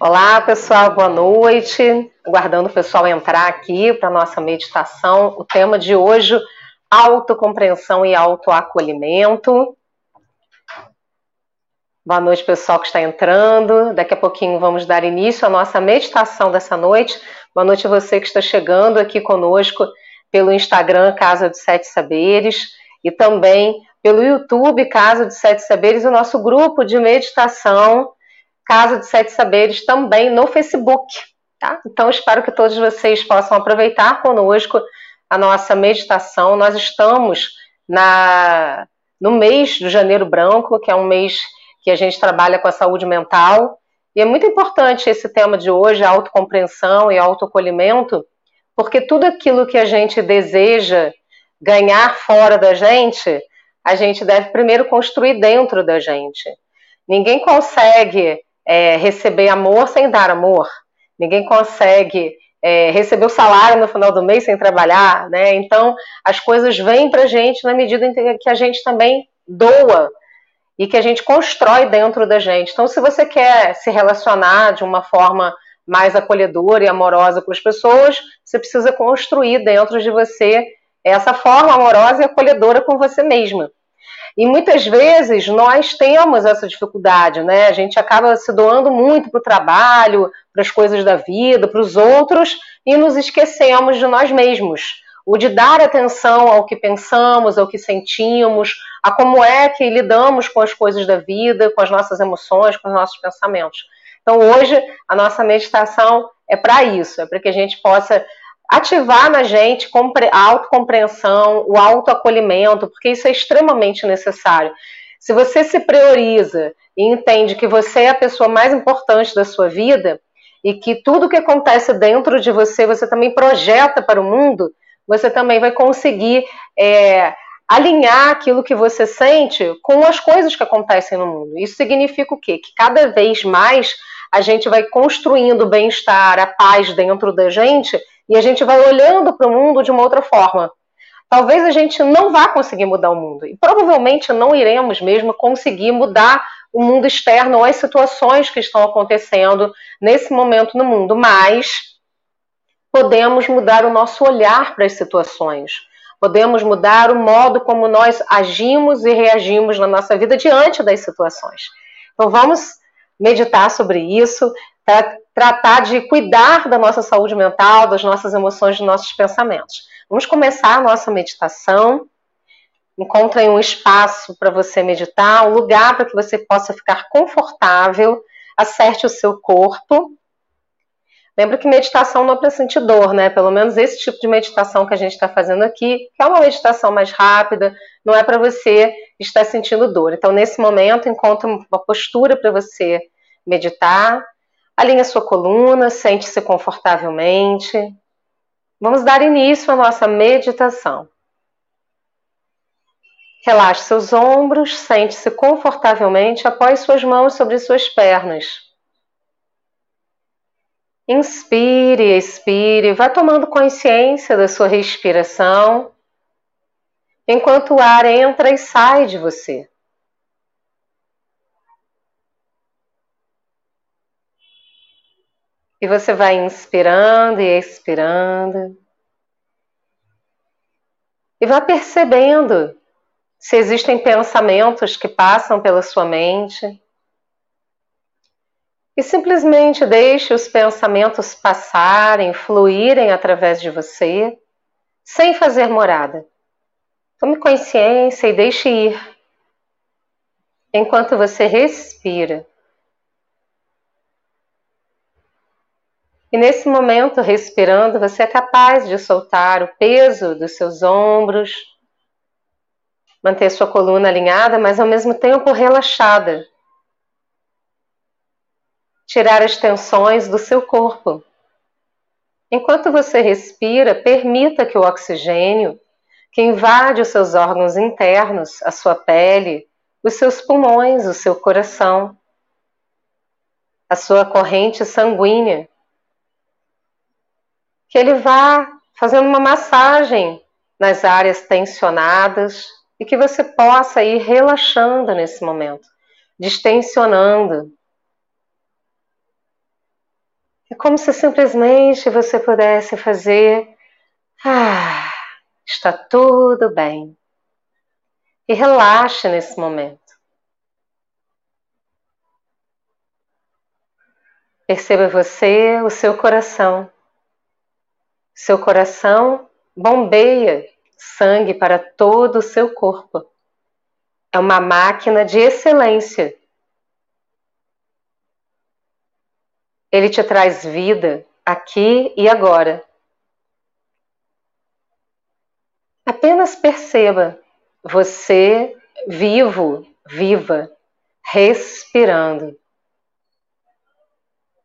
Olá, pessoal, boa noite. Aguardando o pessoal entrar aqui para nossa meditação. O tema de hoje, autocompreensão e autoacolhimento. Boa noite, pessoal que está entrando. Daqui a pouquinho vamos dar início à nossa meditação dessa noite. Boa noite a você que está chegando aqui conosco pelo Instagram Casa de Sete Saberes e também pelo YouTube Casa de Sete Saberes, o nosso grupo de meditação Casa de Sete Saberes também no Facebook. Tá? Então, espero que todos vocês possam aproveitar conosco a nossa meditação. Nós estamos na, no mês do Janeiro Branco, que é um mês que a gente trabalha com a saúde mental. E é muito importante esse tema de hoje, a autocompreensão e autoacolhimento, porque tudo aquilo que a gente deseja ganhar fora da gente, a gente deve primeiro construir dentro da gente. Ninguém consegue é, receber amor sem dar amor. Ninguém consegue é, receber o salário no final do mês sem trabalhar, né? Então as coisas vêm para a gente na medida em que a gente também doa e que a gente constrói dentro da gente. Então, se você quer se relacionar de uma forma mais acolhedora e amorosa com as pessoas, você precisa construir dentro de você essa forma amorosa e acolhedora com você mesma. E muitas vezes nós temos essa dificuldade, né? A gente acaba se doando muito para o trabalho, para as coisas da vida, para os outros, e nos esquecemos de nós mesmos. O de dar atenção ao que pensamos, ao que sentimos, a como é que lidamos com as coisas da vida, com as nossas emoções, com os nossos pensamentos. Então, hoje, a nossa meditação é para isso, é para que a gente possa ativar na gente a autocompreensão, o autoacolhimento, porque isso é extremamente necessário. Se você se prioriza e entende que você é a pessoa mais importante da sua vida e que tudo que acontece dentro de você você também projeta para o mundo, você também vai conseguir é, alinhar aquilo que você sente com as coisas que acontecem no mundo. Isso significa o quê? Que cada vez mais a gente vai construindo o bem-estar, a paz dentro da gente e a gente vai olhando para o mundo de uma outra forma. Talvez a gente não vá conseguir mudar o mundo e provavelmente não iremos mesmo conseguir mudar o mundo externo ou as situações que estão acontecendo nesse momento no mundo, mas podemos mudar o nosso olhar para as situações. Podemos mudar o modo como nós agimos e reagimos na nossa vida diante das situações. Então vamos meditar sobre isso, para tratar de cuidar da nossa saúde mental, das nossas emoções, dos nossos pensamentos. Vamos começar a nossa meditação. Encontre um espaço para você meditar, um lugar para que você possa ficar confortável, acerte o seu corpo. Lembra que meditação não é para sentir dor, né? Pelo menos esse tipo de meditação que a gente está fazendo aqui, que é uma meditação mais rápida, não é para você estar sentindo dor. Então, nesse momento, encontre uma postura para você meditar, Alinhe a sua coluna, sente-se confortavelmente. Vamos dar início à nossa meditação. Relaxe seus ombros, sente-se confortavelmente, apoie suas mãos sobre suas pernas. Inspire, expire, vá tomando consciência da sua respiração, enquanto o ar entra e sai de você. E você vai inspirando e expirando. E vá percebendo se existem pensamentos que passam pela sua mente. E simplesmente deixe os pensamentos passarem, fluírem através de você, sem fazer morada. Tome consciência e deixe ir. Enquanto você respira. E nesse momento, respirando, você é capaz de soltar o peso dos seus ombros, manter sua coluna alinhada, mas ao mesmo tempo relaxada. Tirar as tensões do seu corpo. Enquanto você respira, permita que o oxigênio, que invade os seus órgãos internos, a sua pele, os seus pulmões, o seu coração, a sua corrente sanguínea, que ele vá fazendo uma massagem nas áreas tensionadas e que você possa ir relaxando nesse momento. distensionando. É como se simplesmente você pudesse fazer. Ah, está tudo bem. E relaxe nesse momento. Perceba você, o seu coração. Seu coração bombeia sangue para todo o seu corpo. É uma máquina de excelência. Ele te traz vida aqui e agora. Apenas perceba você vivo, viva, respirando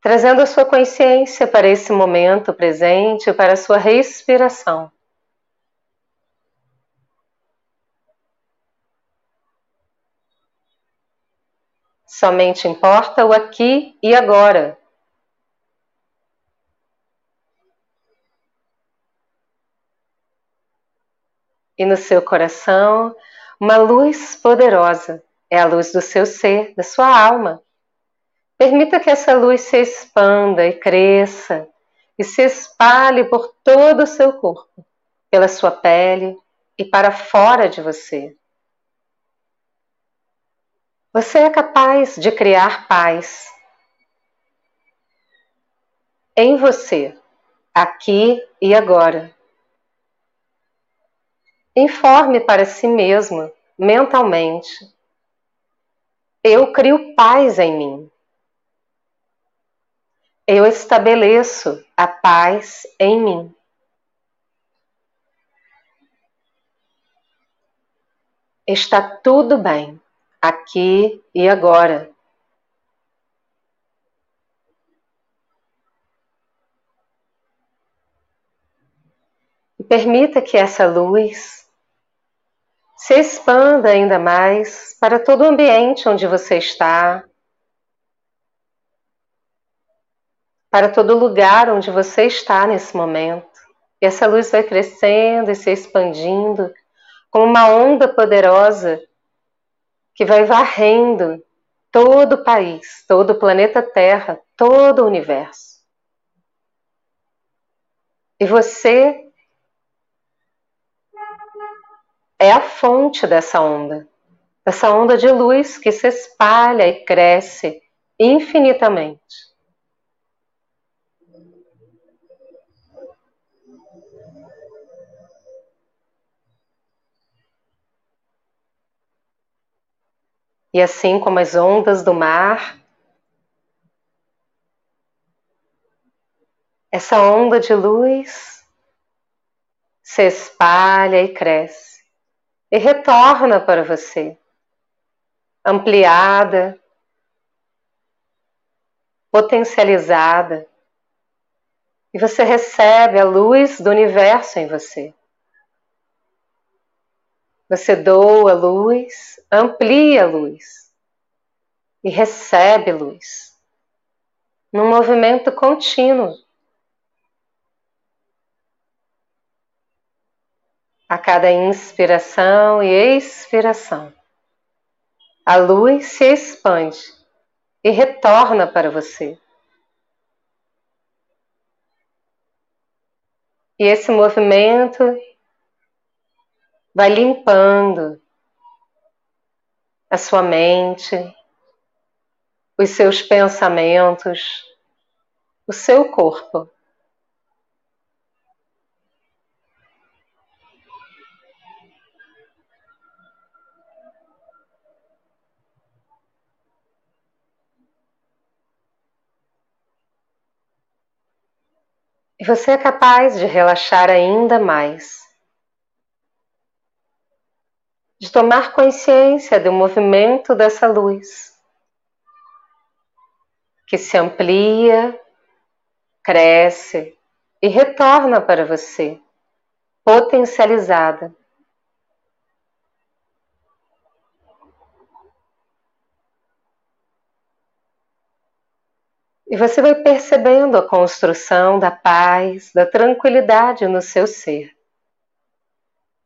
trazendo a sua consciência para esse momento presente, para a sua respiração. Somente importa o aqui e agora. E no seu coração, uma luz poderosa é a luz do seu ser, da sua alma Permita que essa luz se expanda e cresça e se espalhe por todo o seu corpo, pela sua pele e para fora de você. Você é capaz de criar paz em você, aqui e agora. Informe para si mesmo, mentalmente: Eu crio paz em mim eu estabeleço a paz em mim. Está tudo bem, aqui e agora. E permita que essa luz se expanda ainda mais para todo o ambiente onde você está, para todo lugar onde você está nesse momento. E essa luz vai crescendo e se expandindo como uma onda poderosa que vai varrendo todo o país, todo o planeta Terra, todo o universo. E você é a fonte dessa onda, dessa onda de luz que se espalha e cresce infinitamente. E assim como as ondas do mar, essa onda de luz se espalha e cresce e retorna para você, ampliada, potencializada, e você recebe a luz do universo em você. Você doa luz, amplia luz e recebe luz num movimento contínuo. A cada inspiração e expiração, a luz se expande e retorna para você. E esse movimento vai limpando a sua mente, os seus pensamentos, o seu corpo. E você é capaz de relaxar ainda mais de tomar consciência do movimento dessa luz, que se amplia, cresce e retorna para você, potencializada. E você vai percebendo a construção da paz, da tranquilidade no seu ser,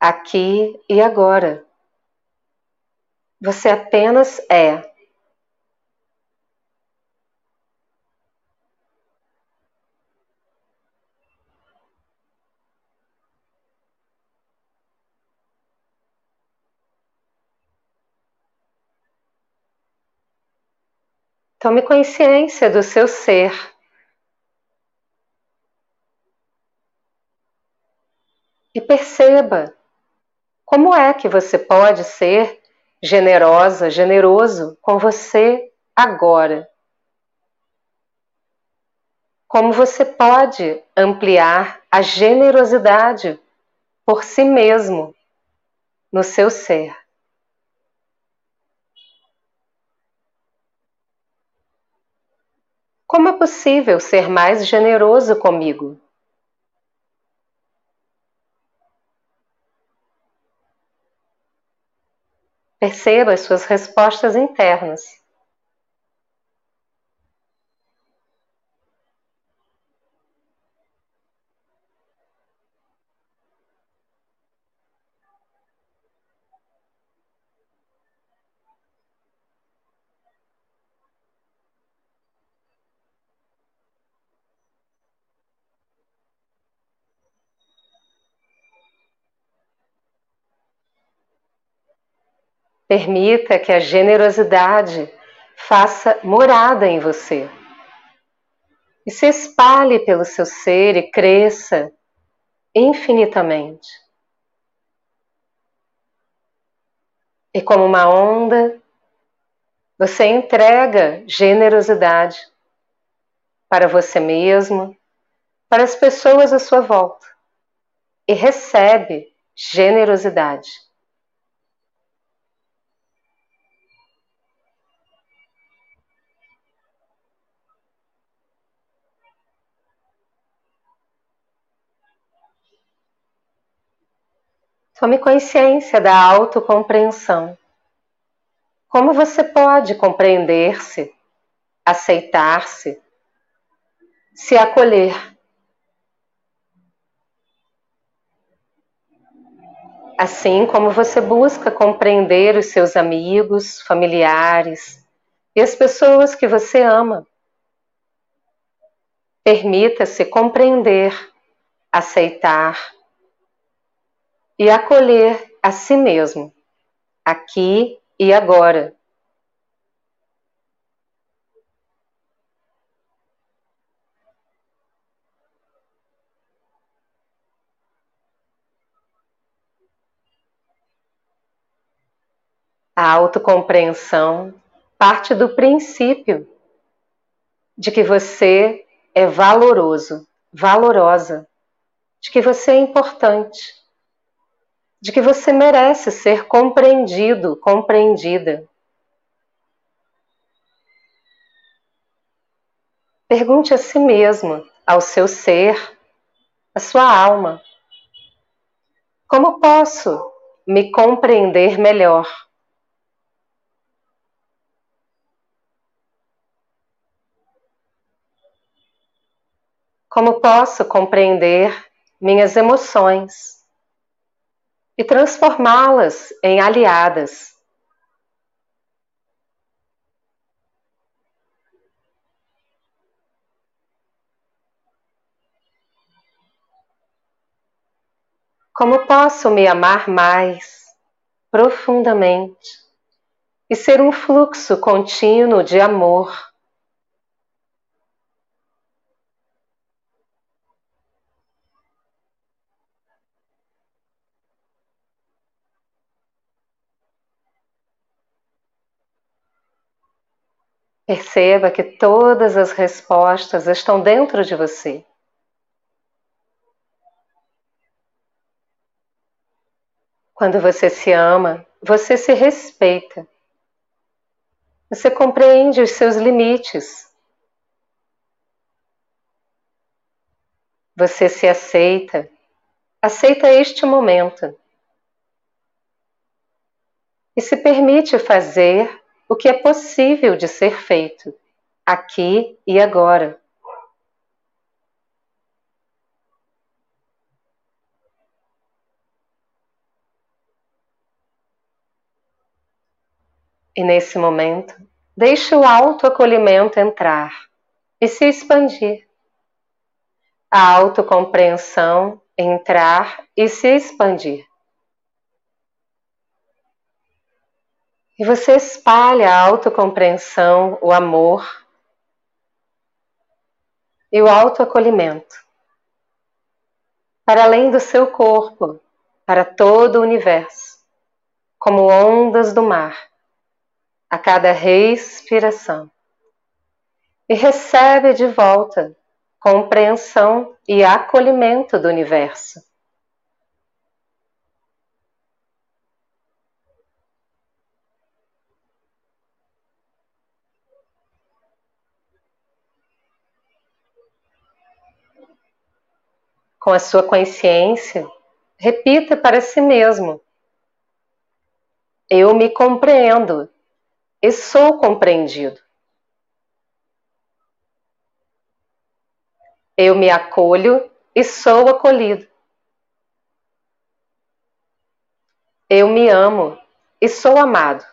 aqui e agora. Você apenas é. Tome consciência do seu ser. e perceba como é que você pode ser generosa, generoso com você agora. Como você pode ampliar a generosidade por si mesmo no seu ser. Como é possível ser mais generoso comigo? Perceba as suas respostas internas. Permita que a generosidade faça morada em você e se espalhe pelo seu ser e cresça infinitamente. E como uma onda, você entrega generosidade para você mesmo, para as pessoas à sua volta e recebe generosidade. Tome consciência da autocompreensão. Como você pode compreender-se, aceitar-se, se acolher? Assim como você busca compreender os seus amigos, familiares e as pessoas que você ama. Permita-se compreender, aceitar, e acolher a si mesmo, aqui e agora. A autocompreensão parte do princípio de que você é valoroso, valorosa, de que você é importante de que você merece ser compreendido, compreendida. Pergunte a si mesmo, ao seu ser, à sua alma: como posso me compreender melhor? Como posso compreender minhas emoções? E transformá-las em aliadas. Como posso me amar mais profundamente e ser um fluxo contínuo de amor? Perceba que todas as respostas estão dentro de você. Quando você se ama, você se respeita. Você compreende os seus limites. Você se aceita. Aceita este momento. E se permite fazer o que é possível de ser feito, aqui e agora. E nesse momento, deixe o autoacolhimento entrar e se expandir. A autocompreensão entrar e se expandir. E você espalha a autocompreensão, o amor e o autoacolhimento para além do seu corpo, para todo o universo, como ondas do mar, a cada respiração. E recebe de volta compreensão e acolhimento do universo com a sua consciência, repita para si mesmo: Eu me compreendo e sou compreendido. Eu me acolho e sou acolhido. Eu me amo e sou amado.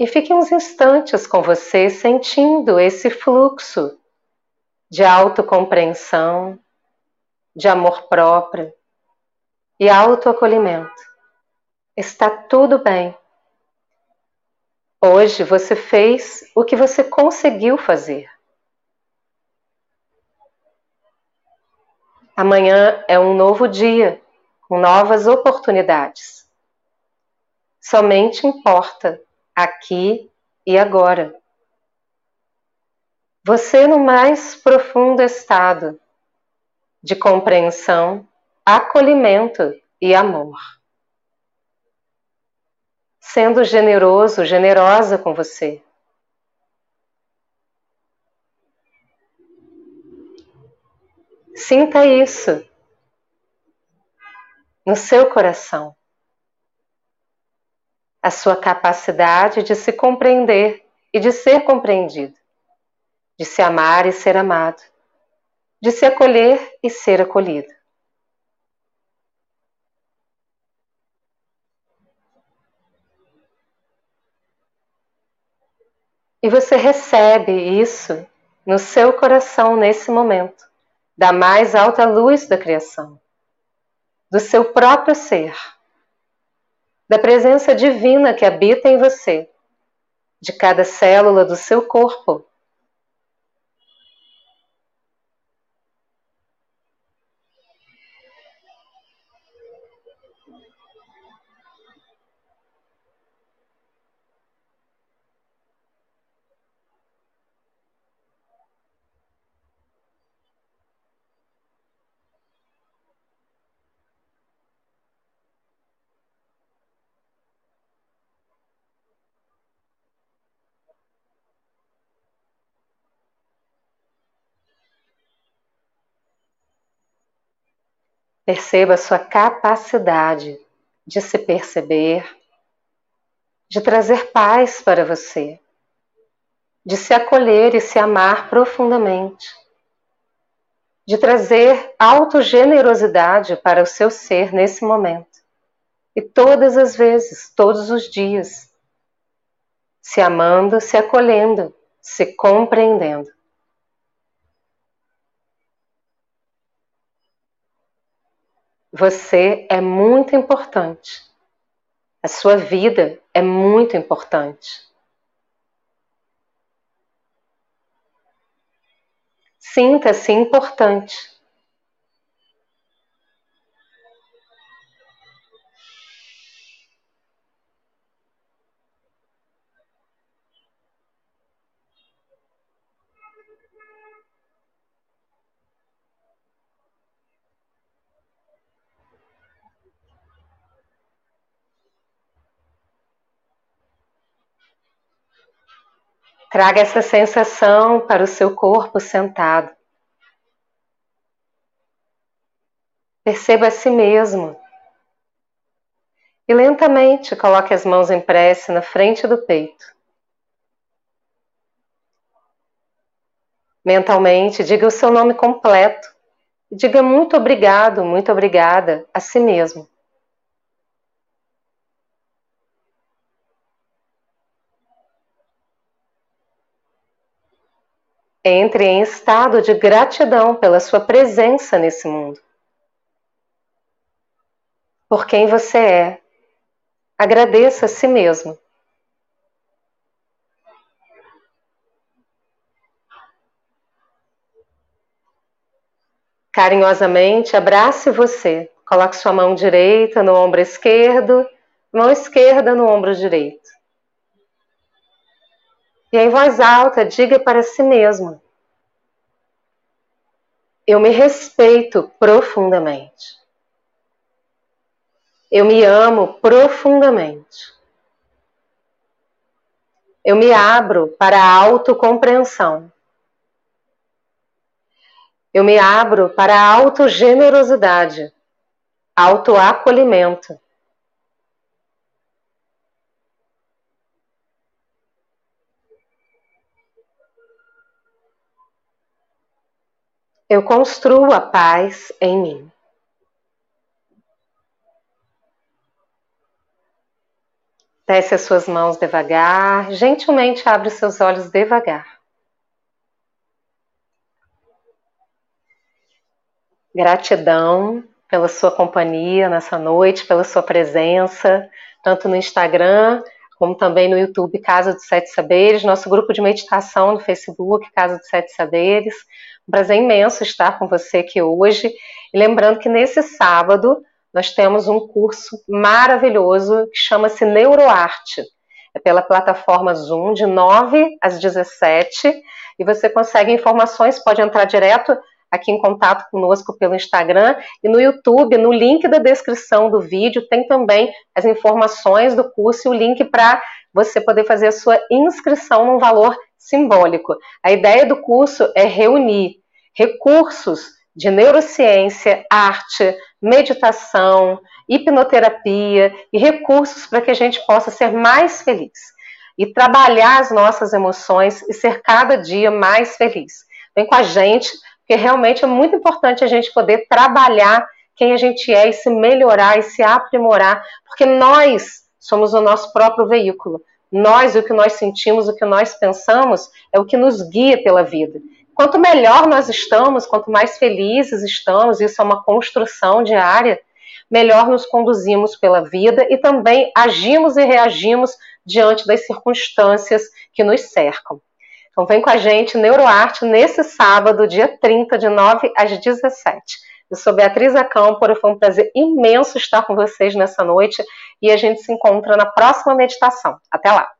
E fique uns instantes com você sentindo esse fluxo de autocompreensão, de amor próprio e autoacolhimento. Está tudo bem. Hoje você fez o que você conseguiu fazer. Amanhã é um novo dia, com novas oportunidades. Somente importa aqui e agora. Você, no mais profundo estado de compreensão, acolhimento e amor. Sendo generoso, generosa com você. Sinta isso no seu coração a sua capacidade de se compreender e de ser compreendido, de se amar e ser amado, de se acolher e ser acolhido. E você recebe isso no seu coração nesse momento, da mais alta luz da criação, do seu próprio ser da presença divina que habita em você, de cada célula do seu corpo. Perceba a sua capacidade de se perceber, de trazer paz para você, de se acolher e se amar profundamente, de trazer autogenerosidade para o seu ser nesse momento e todas as vezes, todos os dias, se amando, se acolhendo, se compreendendo. Você é muito importante. A sua vida é muito importante. Sinta-se importante. Traga essa sensação para o seu corpo sentado. Perceba a si mesmo. E lentamente coloque as mãos em prece na frente do peito. Mentalmente, diga o seu nome completo. E diga muito obrigado, muito obrigada a si mesmo. Entre em estado de gratidão pela sua presença nesse mundo. por quem você é. Agradeça a si mesmo. Carinhosamente abrace você. Coloque sua mão direita no ombro esquerdo, mão esquerda no ombro direito. E em voz alta, diga para si mesmo: Eu me respeito profundamente. Eu me amo profundamente. Eu me abro para a autocompreensão. Eu me abro para a autogenerosidade, autoacolhimento. Eu construo a paz em mim. Desce as suas mãos devagar, gentilmente abre seus olhos devagar. Gratidão pela sua companhia nessa noite, pela sua presença, tanto no Instagram como também no YouTube Casa dos Sete Saberes, nosso grupo de meditação no Facebook Casa dos Sete Saberes. Um prazer imenso estar com você aqui hoje. E lembrando que nesse sábado nós temos um curso maravilhoso que chama-se Neuroarte. É pela plataforma Zoom, de 9 às 17, e você consegue informações, pode entrar direto aqui em contato conosco pelo Instagram e no YouTube, no link da descrição do vídeo, tem também as informações do curso e o link para você poder fazer a sua inscrição num valor simbólico. A ideia do curso é reunir recursos de neurociência, arte, meditação, hipnoterapia e recursos para que a gente possa ser mais feliz e trabalhar as nossas emoções e ser cada dia mais feliz. Vem com a gente, porque realmente é muito importante a gente poder trabalhar quem a gente é e se melhorar e se aprimorar, porque nós somos o nosso próprio veículo. Nós, o que nós sentimos, o que nós pensamos, é o que nos guia pela vida. Quanto melhor nós estamos, quanto mais felizes estamos, isso é uma construção diária, melhor nos conduzimos pela vida e também agimos e reagimos diante das circunstâncias que nos cercam. Então vem com a gente, Neuroarte, nesse sábado, dia 30, de 9 às 17. Eu sou Beatriz Acâmpora, foi um prazer imenso estar com vocês nessa noite e a gente se encontra na próxima meditação. Até lá!